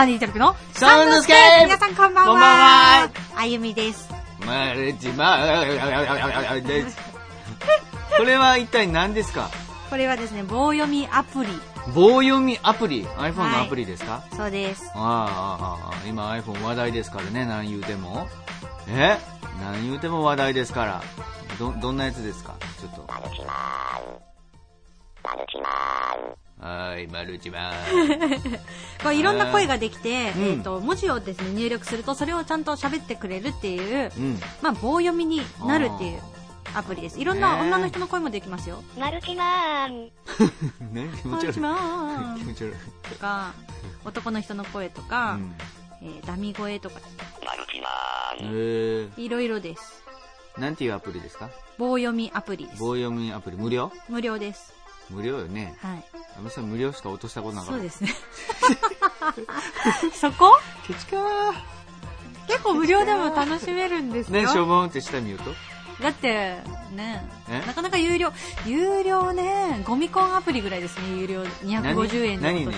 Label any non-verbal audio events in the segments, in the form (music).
サニートルクのサウンドスケープ皆さんこんばんは。こんばんはあゆみです。マルチマーです。これは一体何ですか？これはですね、棒読みアプリ。棒読みアプリ ?iPhone のアプリですか、そうです。ああああああ今 iPhone 話題ですからね、何言うても。え？何言うても話題ですから。ど、どんなやつですか？ちょっと。はーい、マルチマー。(laughs) これいろんな声ができて、うんえっ、と、文字をですね、入力すると、それをちゃんと喋ってくれるっていう、うん。まあ、棒読みになるっていうアプリです。いろんな女の人の声もできますよ。マルチマン。(laughs) ね、気持ち悪い。マ (laughs) 気持ち悪い。とか、男の人の声とか、うん。えーダミ声とか、えー、いろいろです。なんていうアプリですか？棒読みアプリです。棒読みアプリ無料？無料です。無料よね。はい。あのさん無料しか落としたことなかった。そうですね。(laughs) そこ？ケチかー。結構無料でも楽しめるんですよ。ね、しょぼんって下見ると？だって、ねえ、なかなか有料、有料ね、ゴミコンアプリぐらいですね、有料。250円の何？ね？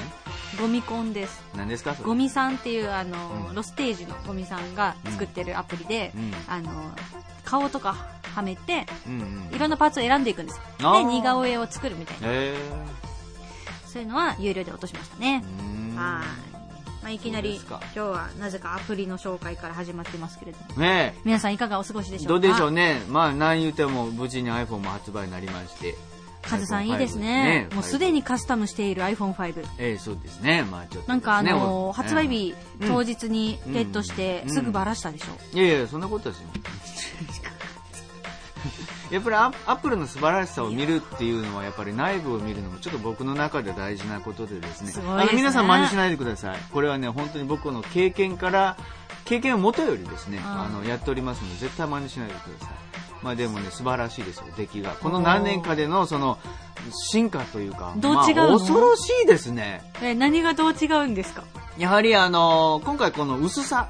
ゴミコンです。何ですか？ゴミさんっていう、あの、うんロステージのゴミさんが作ってるアプリで、うんあの、顔とかはめて、うんうん。いろんなパーツを選んでいくんです。で、似顔絵を作るみたいな。えそういうのは有料で落としましたねー。。うーんはい。まあ、いきなり今日はなぜかアプリの紹介から始まってますけれどもね皆さんいかがお過ごしでしょうか？どうでしょうね。まあ、何言うても無事に iPhone も発売になりまして。カズさんいいです iPhone5 ねもうすでに。にカスタムしている iPhone5 ええ、そうですね。まあ、ちょっとね。なんかあのーお発売日うん当日にゲットしてうんすぐバラしたでしょ、いやいや、そんなことですよ。やっぱりアアップルの素晴らしさを見るっていうのはやっぱり内部を見るのもちょっと僕の中で大事なことでですね。すごいですね。あの皆さん真似しないでください。これはね本当に僕の経験から経験をもとよりですねうん。あのやっておりますので絶対真似しないでください。まあでもね素晴らしいですよ出来が。この何年かでのその進化というかどう違うの？まあ恐ろしいですね。え何がどう違うんですか？やはりあの今回この薄さ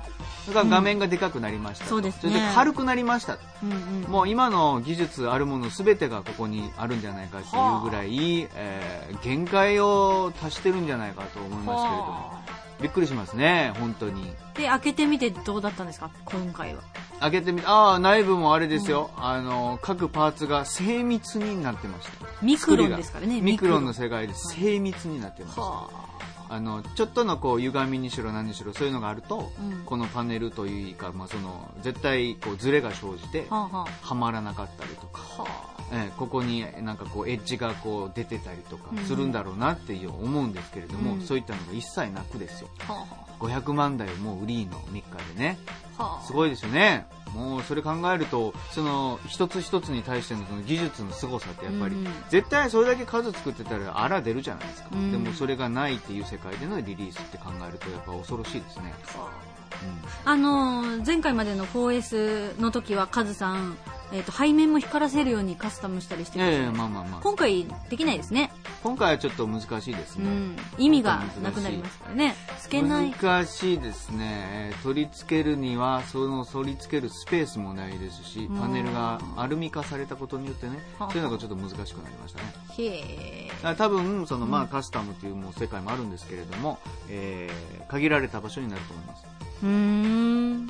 が画面がでかくなりましたと、そうですね。れで軽くなりましたうんうん。もう今の技術あるもの全てがここにあるんじゃないかっていうぐらい、えー限界を達してるんじゃないかと思いますけれども。はびっくりしますね本当に。あで開けてみてどうだったんですか？今回は。開けてみああ内部もあれですよ、あの各パーツが精密になってました。ミクロンですからね。ミクロン。のミ世界で精密になってました、はあのちょっとのこう歪みにしろ何にしろそういうのがあると、うん。このパネルというか、まあ、その絶対こうズレが生じてあはまらなかったりとかええここになんかこうエッジがこう出てたりとかうん。するんだろうなっていう思うんですけれども、うん。そういったのが一切なくですよ。あは500万台をもう売りの3日でね。あはあ。すごいですよね。もうそれ考えるとその一つ一つに対してのその技術の凄さってやっぱり、うん絶対それだけ数作ってたらあら出るじゃないですか、うん。でもそれがないっていう世界でのリリースって考えるとやっぱ恐ろしいですね、あのー前回までの 4S の時はカズさん、えー、と背面も光らせるようにカスタムしたりしてうん、くれええまあまあまあ。今回できないですね、今回はちょっと難しいですね、うん、意味がなくなりますからね。つけない。難しいですね。えー取り付けるにはその取り付けるスペースもないですしうん。パネルがアルミ化されたことによってねはあ。そういうのがちょっと難しくなりましたね。へえ。多分そのまあカスタムというもう世界もあるんですけれども、えー限られた場所になると思います、うーん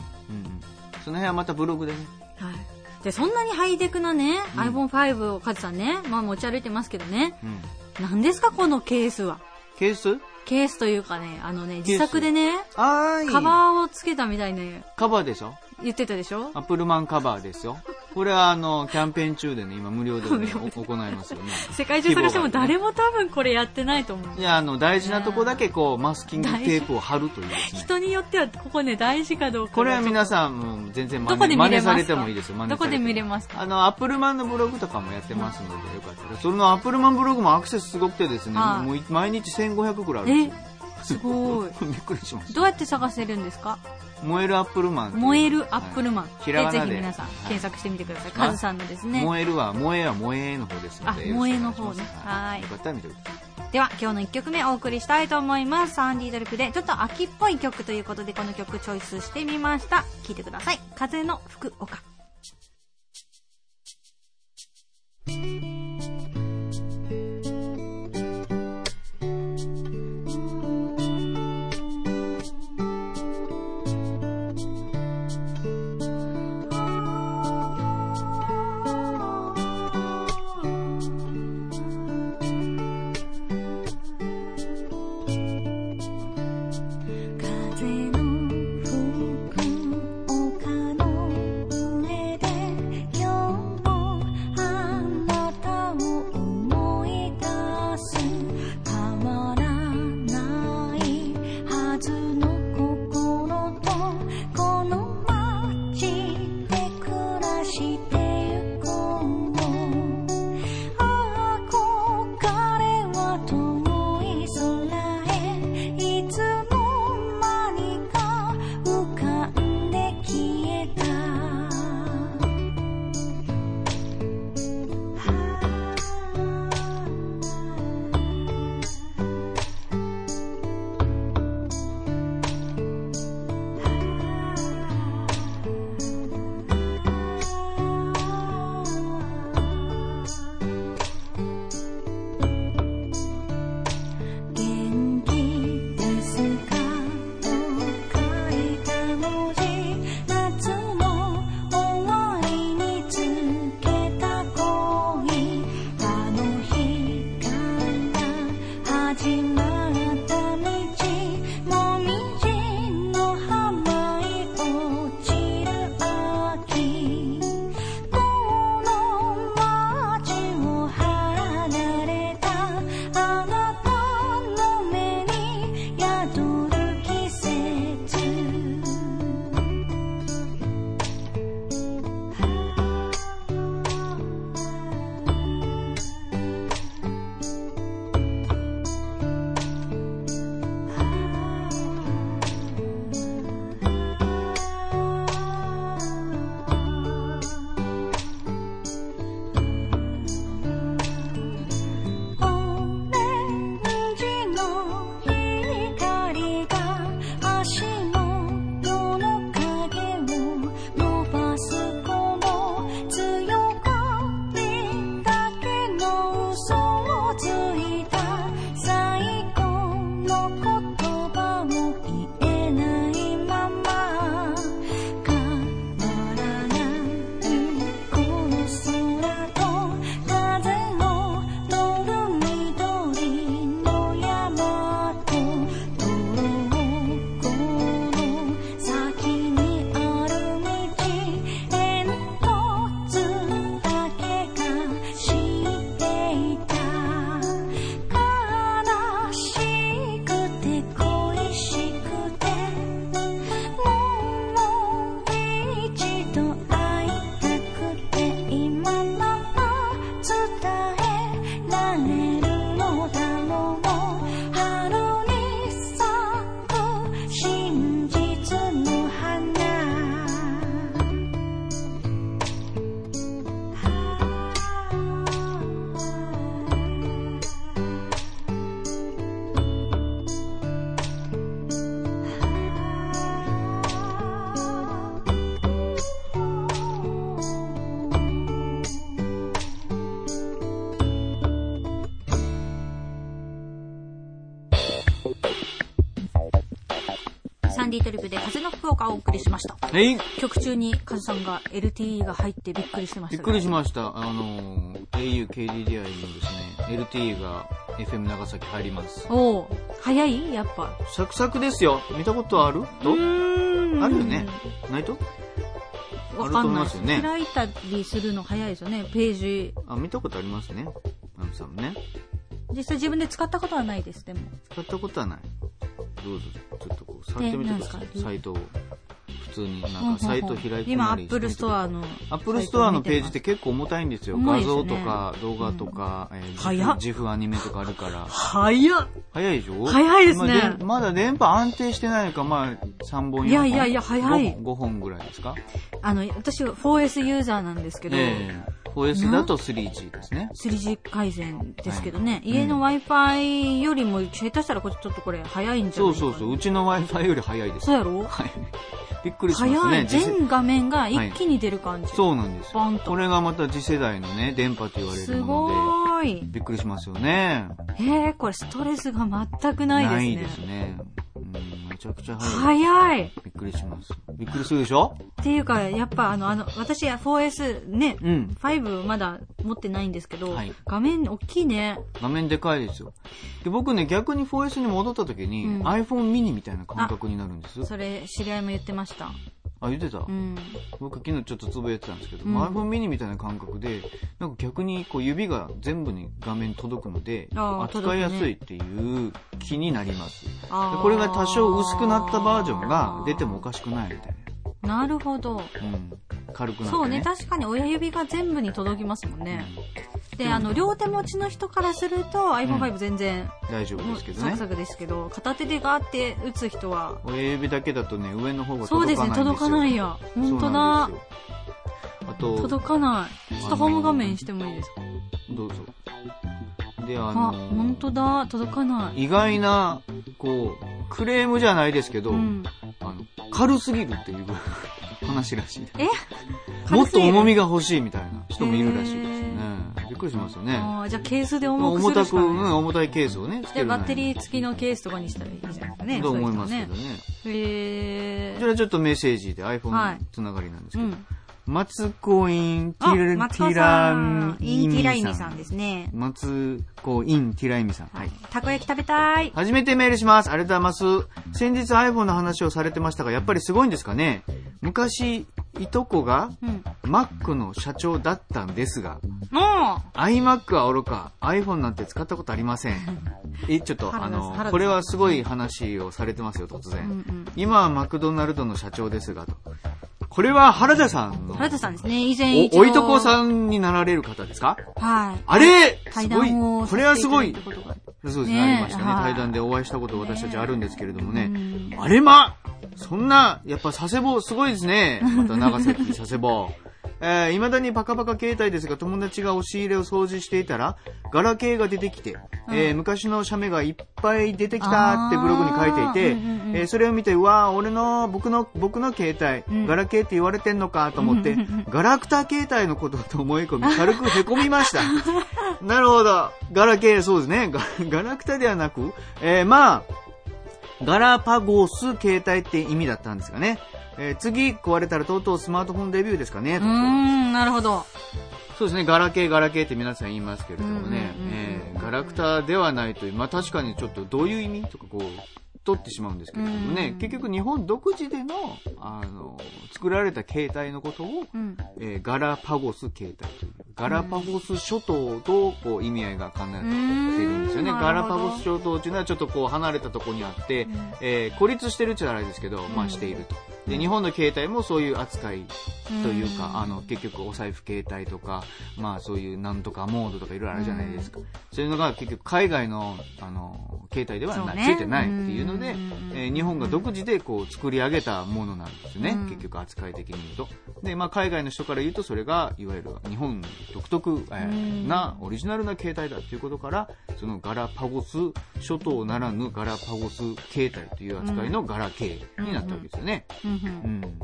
その辺はまたブログでね。はい。でそんなにハイテクなね、うん。iPhone5 をカズさんね、まあ、持ち歩いてますけどね。うん。何ですかこのケースは？ケース？ケースというかねあのね自作でねカバーをつけたみたいねカバーでしょ？言ってたでしょ？アップルマンカバーですよ。これはあのキャンペーン中でね今無料で、ね、行いますよね。世界中探しても誰も多分これやってないと思ういやあの大事なとこだけこうマスキングテープを貼るというね。人によってはここね大事かどうか。これは皆さん全然真似真似さ見れてもいいですよ。真似どこで見れますか？あのアップルマンのブログとかもやってますのでよかったらそのアップルマンブログもアクセスすごくてですね、はいもう毎日1500ぐらいあるんですよすごい。びっくりしました。どうやって探せるんですか？燃えるアップルマン燃えるアップルマン、はいぜひ皆さんはい。検索してみてください、まあカズさんのですね。燃えるは燃えは燃えの方ですのであ燃えの方ね。はい。よかったら見てください。では今日の1曲目お送りしたいと思います。サンディードルプでちょっと秋っぽい曲ということでこの曲チョイスしてみました。聴いてください。風の福岡サンディトリップで風の福岡をお送りしました。えい曲中にカズさんが LTE が入ってびっくりしてましびったくりね。しました。あのー、au、KDDI のですね、LTE が FM 長崎入ります。おお早い？やっぱ。サクサクですよ。見たことある？うとあるよね。ないと？わかんないあると思いますよね開いたりするの早いですよね、ページ。あ、見たことありますね。ナムさんもね。実際自分で使ったことはないです、でも。使ったことはない。どうぞ、ちょっとこう、触ってみてください。サイトを。普通に、なんかサイト開いて今、アップルストアの。アップルストアのページって結構重たいんですよ。画像とか動画とか、えー早っ GIFアニメとかあるから。早っ早いでしょ？早いですねままだ電波安定してないのか、まあ3本4本。いやいやいや早い5本 ,5 本ぐらいですか？あの、私 4S ユーザーなんですけど、ええ 4S だと 3G ですね。3G 改善ですけどね、はい家の Wi-Fi よりも下手したらこれちょっとこれ早いんじゃないそうそうそう。うちの Wi-Fi より早いです。そうやろ？はい。びっくりします早い。ね。全画面が一気に出る感じ。そうなんですバンとこれがまた次世代のね、電波と言われするもので。ごい。びっくりしますよね。えー、これストレスが全くないですね。ないですね。うん、めちゃくちゃ早い。早い。びっくりします。びっくりするでしょ？っていうか、やっぱあの、あの、私は 4S ね、うん。5まだ持ってないんですけど、はい画面大きいね。画面でかいですよ。で、僕ね、逆に 4S に戻った時に、うん iPhone mini みたいな感覚になるんです。それ、知り合いも言ってました。あ、言ってた、うん。僕昨日ちょっとつぶやいてたんですけど、うん iPhone mini みたいな感覚で、なんか逆にこう指が全部に画面届くので、扱いやすいっていう気になります。であーこれが多少薄くなったバージョンが出てもおかしくないみたいなるほど。な。うん。軽くなって、ね。そうね、確かに親指が全部に届きますもんね。で、あの、両手持ちの人からすると iPhone5 全然、大丈夫ですけどねサク。サクですけど、片手でガーって打つ人は、親指だけだとね、上の方がそうですね、届かないや。本当だ。あと、届かない。ちょっとホーム画面してもいいですか？どうぞ。で、ああ、の本当だ、届かない。意外な、こう、クレームじゃないですけど、うん。あの、軽すぎるっていう (laughs) 話らしい。え？もっと重みが。が欲しいみたいな人もいるらしいくりしますよね。あーじゃあケースで重くす重たく、るしかない。うん、重たいケースをね、つじゃあバッテリー付きのケースとかにしたらいいじゃないですかね。と思いますけどね。ね。へこちらちょっとメッセージでは iPhone いつながりなんですけど、うん。松子インテあ、ィラティラさん、インティライミミさん。さんですね。松子インティライミさん。はい。たこ焼き食べたい。初めてメールします。ありがとうございます。先日 iPhone の話をされてましたが、やっぱりすごいんですかね昔、いとこがうん。Mac の社長だったんですが、も iMac はおろか、iPhone なんて使ったことありません。(laughs) え、ちょっと、あのこれはすごい話をされてますよ、突う、うん然。うん。今はマクドナルドの社長ですが、と。これは原田さんの、原田さんですね、以前お、おいとこさんになられる方ですか？はい。あれ？対すごい。これはすごいそうですね、ねありましたね。はい対談でお会いしたこと私たちあるんですけれどもね。うんあれまそんな、やっぱ佐世保すごいですね。また長崎佐世保。えー、未だにパカパカ携帯ですが、友達が押し入れを掃除していたら、ガラケーが出てきて、えー昔の写メがいっぱい出てきたってブログに書いていて、うんうんうんえーそれを見て、うわー俺の、僕の、僕の携帯、うんガラケーって言われてんのかと思って、ガラクタ携帯のことだと思い込み、軽く凹みました。(laughs) なるほど。ガラケー、そうですね。ガガラクタではなく、えーまあ、ガラパゴス携帯って意味だったんですかね。えー次壊れたらとうとうスマートフォンデビューですかね。うーん、なるほど。そうですね、ガラケー、ガラケーって皆さん言いますけれどもね、うんうんうんうんえーガラクタではないという、まあ確かにちょっとどういう意味とかこう、取ってしまうんですけれどもね、うん結局日本独自での、あの、作られた携帯のことを、うん。えーガラパゴス携帯という、ガラパゴス諸島とこう意味合いが考えられているんですよね。うーんガラパゴス諸島というのはちょっとこう離れたところにあって、うんえー孤立してるっちゃあれですけど、まあしていると。で、日本の携帯もそういう扱いというか、うん。あの、結局お財布携帯とか、まあそういうなんとかモードとかいろいろあるじゃないですか。そういうのが結局海外の、あの、携帯ではな、ね。ついてないっていうので、うん。えー日本が独自でこう作り上げたものなんですよね。うん。結局扱い的に言うと。で、まあ海外の人から言うとそれが、いわゆる日本独特、えーうん。な、オリジナルな携帯だっていうことから、そのガラパゴス諸島ならぬガラパゴス携帯という扱いのガラケーになったわけですよね。うんうんうん。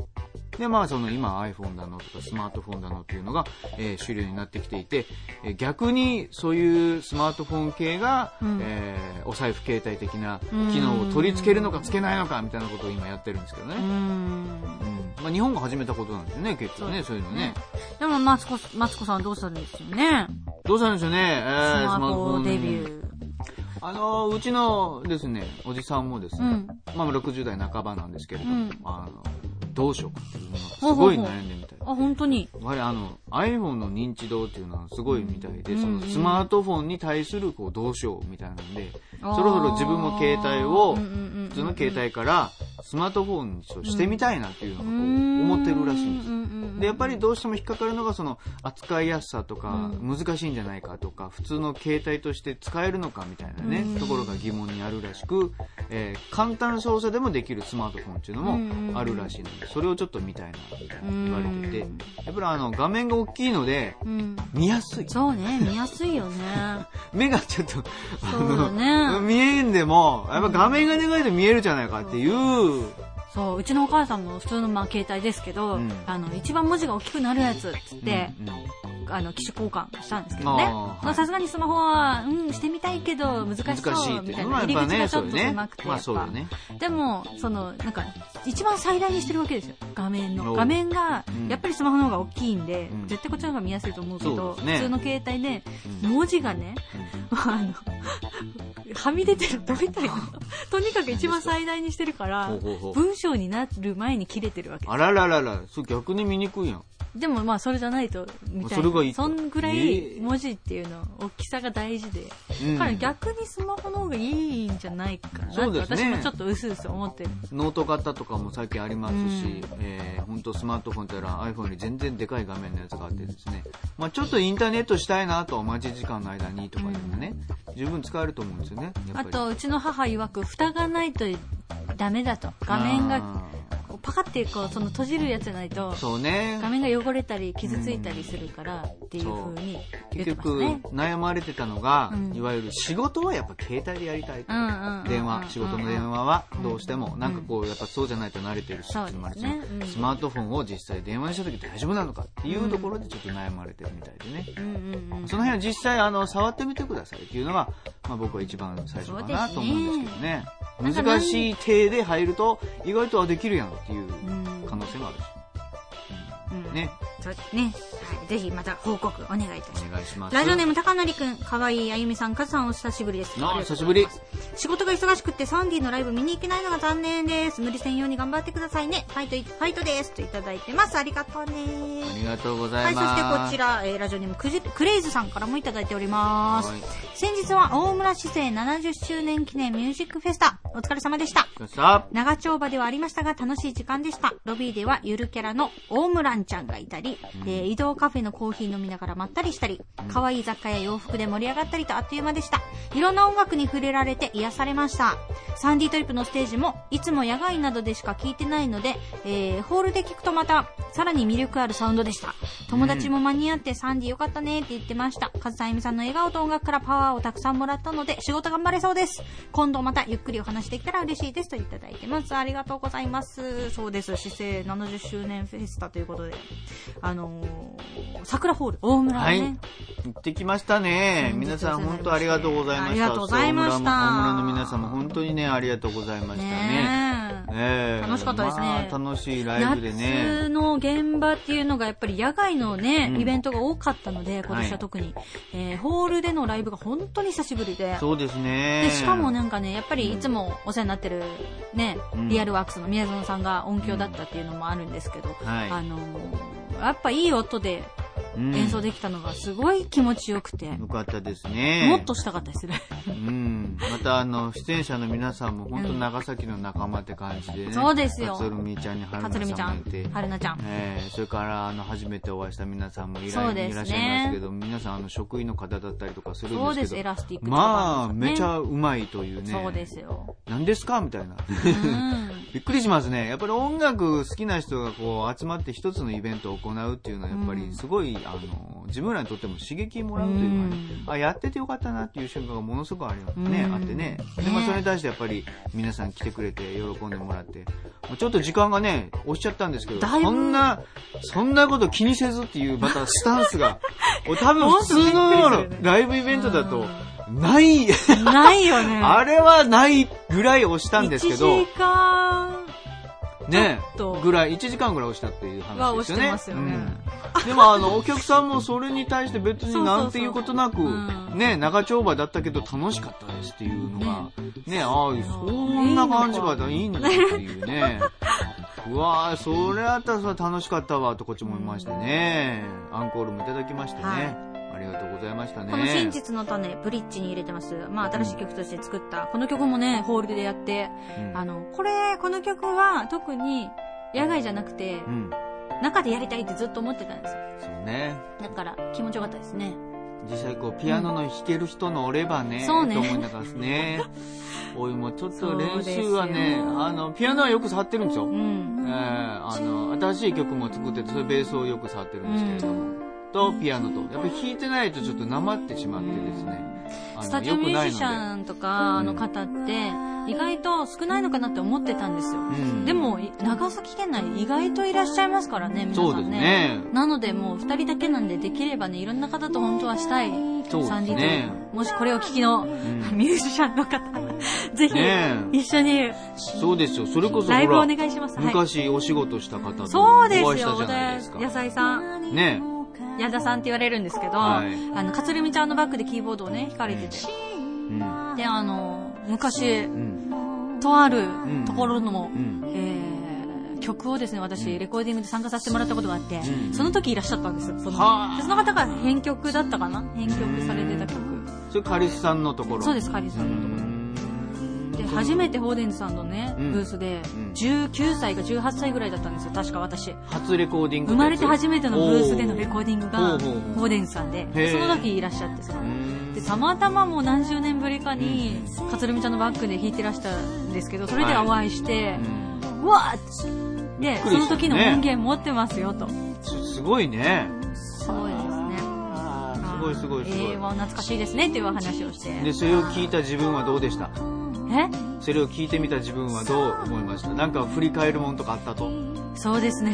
で、まあその今 iPhone だのとかスマートフォンだのっていうのが、えー主流になってきていて、えー逆にそういうスマートフォン系が、うんえーお財布携帯的な機能を取り付けるのかつけないのかみたいなことを今やってるんですけどね。うーん。うんまあ、日本が始めたことなんですよね、結構ね、そういうのね。でも、マツコ、マツコさんどうしたんですよね。どうしたんでしょうね、えースマホデビュー。ー。あの、うちのですね、おじさんもですね、うんまあ60代半ばなんですけれども、うんあの、どうしようかっていうのがすほうほうほうごい悩んでみたい。あ、本当に？やはりあの iPhone の認知度っていうのはすごいみたいで、うんそのスマートフォンに対するこうどうしようみたいなんで、そろそろ自分も携帯を普通の携帯からスマートフォンにしてみたいなっていうのがこ思ってるらしいんです。で、やっぱりどうしても引っかかるのがその扱いやすさとかう難しいんじゃないかとか普通の携帯として使えるのかみたいなねうん。ところが疑問にあるらしく、えー簡単操作でもできるスマートフォンっていうのもあるらしいのでそれをちょっと見たいなみたいな言われててうんやっぱりあの画面が大きいのでうん。見やすい。そうね、見やすいよね。(laughs) 目がちょっとあそうだね。見えんでもやっぱ画面がでかいと見えるじゃないかっていうそう、うちのお母さんも普通のまあ携帯ですけど、うん。あの、一番文字が大きくなるやつっつって、あの、機種交換したんですけどね。さすがにスマホは、うん、してみたいけど、難し難そう、みたいな。入り口がちょっと狭くて、でも、その、なんか、一番最大にしてるわけですよ。画面の。お画面がうん、やっぱりスマホの方が大きいんで、うん。絶対こっちの方が見やすいと思うけそど、ね。普通の携帯で、うん。文字がね、(laughs) あの、はみ出てるとみたいな。(laughs) とにかく一番最大にしてるからほうほうほう、文章になる前に切れてるわけ。あらららら、それ逆に見にくいやん。でもまあそれじゃないと、みたいな。それがいいとそんぐらえいえ文字っていうの、大きさが大事で。うんだから逆にスマホの方がいいんじゃないかなって、そうですね私もちょっとうすうす思ってる。ノート型とかも最近ありますし、うんえー、本当スマートフォンって言ったら iPhone より全然でかい画面のやつがあってですね、まあちょっとインターネットしたいなと待ち時間の間にとかでもね、十分使えると思うんですよね。あと、うちの母曰く、蓋がないとダメだと。画面が、パカってこう、その閉じるやつないとー、そうね。画面が汚れたり傷ついたりするからっていう風に言って結局。悩まれてたのが、うんいわゆる仕事はやっぱ携帯でやりたい電話、仕事の電話はどうしても、なんかこう、やっぱそうじゃないと慣れてるし、そうですねスマートフォンを実際電話にした時大丈夫なのかっていうところでちょっと悩まれてるみたいでね。うんうんうん。その辺は実際あの触ってみてくださいっていうのが、まあ、僕は一番最初かなと思うんですけどね。ね。難しい手で入ると意外とあできるやんっていううん。可能性もあるし、うん。ねそうですね。はい。ぜひまた報告お願いいたします。お願いしますラジオネーム高則くん、かわいいあゆみさん、かずさんお久しぶりです。ああ久しぶり仕事が忙しくってサンディのライブ見に行けないのが残念です。無理せんように頑張ってくださいね。ファイト、ファイトです。といただいてます。ありがとうね。ありがとうござはいい、そますしてこちら、えーラジオネームクジクレイズさんからもいただいております。はい先日は大村市政70周年記念ミュージックフェスタ、お疲れ様でした。さ長丁場ではありましたが楽しい時間でした。ロビーではゆるキャラのオウムランちゃんがいたり、えー移動カフェのコーヒー飲みながらまったりしたり、可愛い雑貨や洋服で盛り上がったりとあっという間でした。いろんな音楽に触れられて癒されました。サンディトリップのステージもいつも野外などでしか聞いてないので、えーホールで聞くとまたさらに魅力あるサウンドでした。友達も間に合ってサンディよかったねって言ってました。カズさん、エミさんの笑顔と音楽からパワーをたくさんもらったので仕事頑張れそうです。今度またゆっくりお話できたら嬉しいですといただいてます。ありがとうございます。そうです。市政70周年フェスタということで、あのー、桜ホール、大村はい。ね。行ってきましたね。皆さん本当ありがとうございました。ありがとうございました。大村の皆さんも本当にねありがとうございましたね。ねえ。ええ。楽しかったですね。まあ楽しいライブでね。夏の現場っていうのがやっぱり野外のね、うん。イベントが多かったので、今年は特に、えーホールでのライブが本当に久しぶりで。そうですね。で、しかもなんかね、やっぱりいつもお世話になってるね、うん。リアルワークスの宮園さんが音響だったっていうのもあるんですけど、はい。あのーやっぱいい音で演奏できたのがすごい気持ちよくて、よかったですね。もっとしたかったですね。うん、またあの出演者の皆さんも本当長崎の仲間って感じでね、そうですよ。勝みちゃんに春かつるみちゃん。はるなちゃん。えーそれからあの初めてお会いした皆さんもいら,、いらっしゃいますけど皆さんあの職員の方だったりとかするんそうですす、でけどエラスティックとかまあめちゃうまいというね。そうですよ。何ですかみたいな。うん。(laughs) びっくりしますね。やっぱり音楽好きな人がこう集まって一つのイベントを行うっていうのはやっぱりすごい、あの、自分らにとっても刺激もらうというかね、あ、やっててよかったなっていう瞬間がものすごくありますね、うん。あってね。で、まあそれに対してやっぱり皆さん来てくれて喜んでもらって、ちょっと時間がね、押しちゃったんですけど、そんな、そんなこと気にせずっていうまたスタンスが、(laughs) 多分普通のライブイベントだと、ない、ないよね。(laughs) あれはないぐらい押したんですけど1、時間ねぐらい、1時間ぐらい押したっていう話ですよね。してますよね。うんでもあの、お客さんもそれに対して別になんていうことなくね、長丁場だったけど楽しかったですっていうのが、ね、ああ、そんな感じがいいんだっていうね。(laughs) うわぁ、それあったら楽しかったわとこっちも思いましてね。アンコールもいただきましてね。はいありがとうございましたね。この真実の種、ブリッジに入れてます。まあ、新しい曲として作った。この曲もね、ホールでやって、うんあの、これ、この曲は特に野外じゃなくてう、ん。中でやりたいってずっと思ってたんですよ。そうね。だから、気持ちよかったですね。実際こうピアノの弾ける人のおればね、そうねと思いながらですね。(laughs) おいもちょっと練習はね、あの、ピアノはよく触ってるんですよ。うえん。ーあの、新しい曲も作ってて、それベースをよく触ってるんですけれども。と、ピアノと。やっぱり弾いてないとちょっとなまってしまってですね。スタジオミュージシャンとかの方って、意外と少ないのかなって思ってたんですよ。うんでも、い長崎県内意外といらっしゃいますからね、皆さんね。そうですねなので、もう二人だけなんで、できればね、いろんな方と本当はしたい。そうですねもしこれを聞きの、んミュージシャンの方、ぜひ、一緒にそうですよ。それこそほライブおら、願いします。はい。昔お仕事した方とそうですよ、お会いしたじゃないですか。野菜さん。ね矢田さんって言われるんですけど、はいあの、かつるみちゃんのバックでキーボードをね、弾かれてて。うん。で、あの、昔、うん。とあるんところの、うん。えー曲をですね、私、レコーディングで参加させてもらったことがあって、うんその時いらっしゃったんですよ。そのその方が編曲だったかな？編曲されてた曲。それカリスさんのところ。そうです、カリスさんのところ。で、初めてホーデンズさんのね、うん。ブースでうん、19歳か18歳ぐらいだったんですよ、確か私。初レコーディング生まれて初めてのブースでのレコーディングが、ほうほうほう。ホーデンズさんで。へー、その時いらっしゃって、その。うん。で、たまたまもう何十年ぶりかに、かつるみちゃんのバックで弾いてらしたんですけど、それでお会いして、うわーで、そのびっくりしたね。時の音源持ってますよと。すすごいね。そうですね。あーすごいすごいすごい。えー、。は懐かしいですねっていうお話をして。で、それを聞いた自分はどうでした？えそれを聞いてみた自分はどう思いました？なんか振り返るもんとかあったと？そうですね。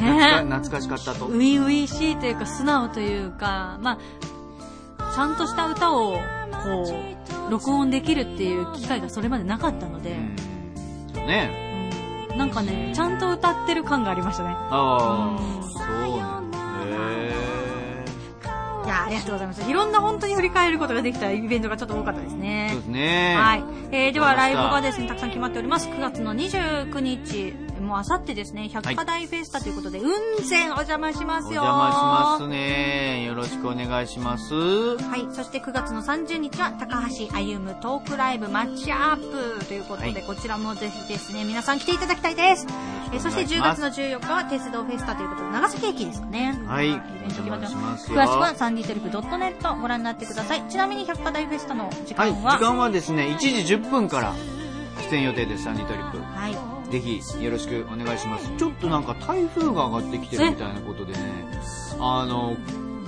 懐かしかったと？初々しいというか素直というか、まあ、ちゃんとした歌を、こう、録音できるっていう機会がそれまでなかったので、うん。そうね。うん。なんかね、ちゃんと歌ってる感がありましたね。ああ、うん。そうなんいや、ありがとうございます。いろんな本当に振り返ることができたイベントがちょっと多かったですーねそう。ですね。はい。えー、ではライブがですね、たくさん決まっております。9月の29日、もうあさってですね、百花大フェスタということで、雲仙お邪魔しますよ。お邪魔しますね。よろしくお願いします。はい。そして9月の30日は、高橋歩むトークライブマッチアップということで、はいこちらもぜひですね、皆さん来ていただきたいです。えーそして10月の14日は鉄道フェスタということで、長崎駅ですかね。はいイベント決まって詳よしくはサンディトリップ .net ご覧になってください。ちなみに百花大フェスタの時はい、間は、時間はですね、1時10分から出演予定です、サンディトリップ。はい。ぜひよろしくお願いします。ちょっとなんか台風が上がってきてるみたいなことでね、あの、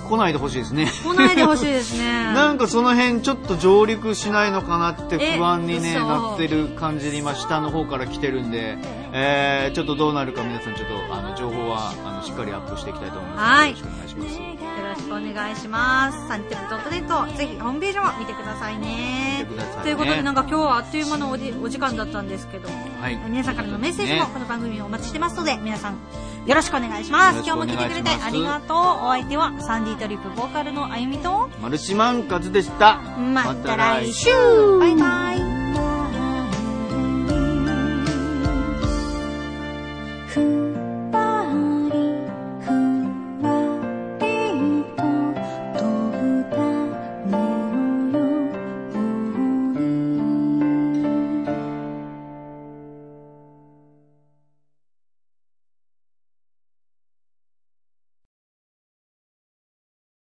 来ないでほしいですね。来ないでほしいですね。(laughs) なんかその辺ちょっと上陸しないのかなってえ？不安にね、嘘なってる感じで今下の方から来てるんで、えー、ちょっとどうなるか皆さんちょっとあの情報はあのしっかりアップしていきたいと思います。はいよろしくお願いします。しくお願いします。サンテットネット、ぜひホームページも見てくださいね。ねということで、なんか今日はあっという間のおじお時間だったんですけど、はい。皆さんからのメッセージもねこの番組をお待ちしてますので、皆さんよろしくお願いします。よ今日も聞いてくれてありがとう。お相手はサンディトリップボーカルのあゆみと、マルチマンカズでした。また来週バイバイ